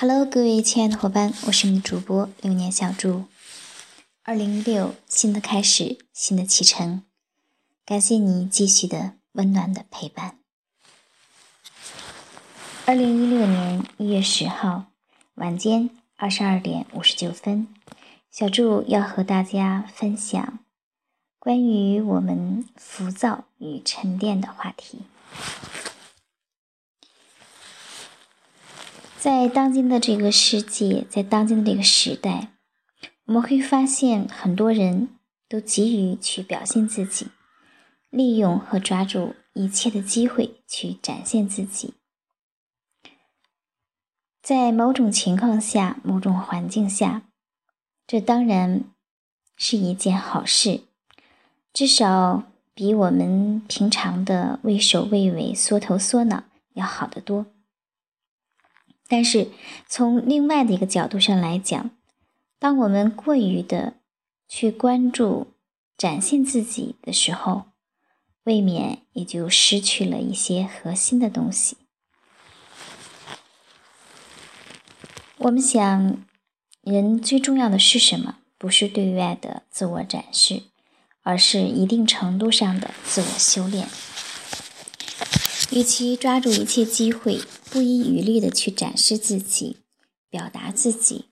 Hello，各位亲爱的伙伴，我是你的主播流年小祝。二零一六，新的开始，新的启程，感谢你继续的温暖的陪伴。二零一六年一月十号晚间二十二点五十九分，小祝要和大家分享关于我们浮躁与沉淀的话题。在当今的这个世界，在当今的这个时代，我们会发现很多人都急于去表现自己，利用和抓住一切的机会去展现自己。在某种情况下、某种环境下，这当然是一件好事，至少比我们平常的畏首畏尾、缩头缩脑要好得多。但是，从另外的一个角度上来讲，当我们过于的去关注展现自己的时候，未免也就失去了一些核心的东西。我们想，人最重要的是什么？不是对外的自我展示，而是一定程度上的自我修炼。与其抓住一切机会，不遗余力的去展示自己、表达自己，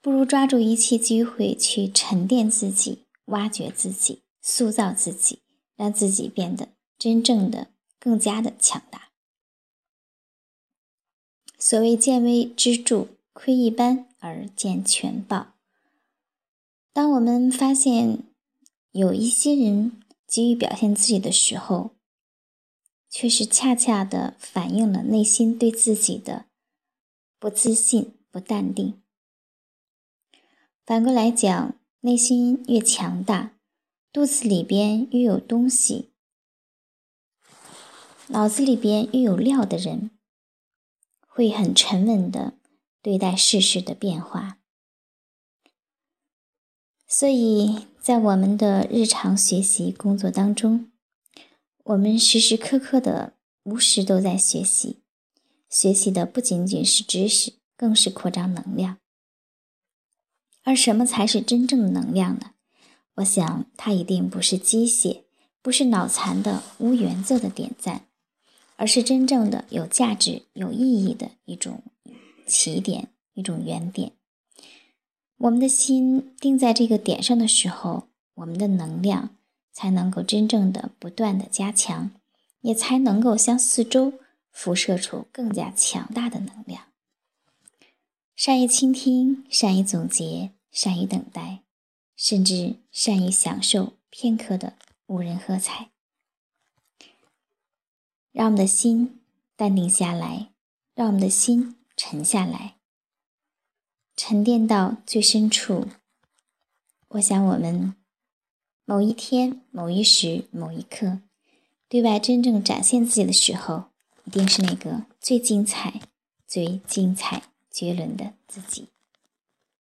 不如抓住一切机会去沉淀自己、挖掘自己、塑造自己，让自己变得真正的、更加的强大。所谓见微知著，窥一斑而见全豹。当我们发现有一些人急于表现自己的时候，却是恰恰的反映了内心对自己的不自信、不淡定。反过来讲，内心越强大，肚子里边越有东西，脑子里边越有料的人，会很沉稳的对待世事的变化。所以在我们的日常学习工作当中，我们时时刻刻的无时都在学习，学习的不仅仅是知识，更是扩张能量。而什么才是真正的能量呢？我想，它一定不是机械，不是脑残的无原则的点赞，而是真正的有价值、有意义的一种起点，一种原点。我们的心定在这个点上的时候，我们的能量。才能够真正的不断的加强，也才能够向四周辐射出更加强大的能量。善于倾听，善于总结，善于等待，甚至善于享受片刻的无人喝彩。让我们的心淡定下来，让我们的心沉下来，沉淀到最深处。我想我们。某一天、某一时、某一刻，对外真正展现自己的时候，一定是那个最精彩、最精彩绝伦的自己。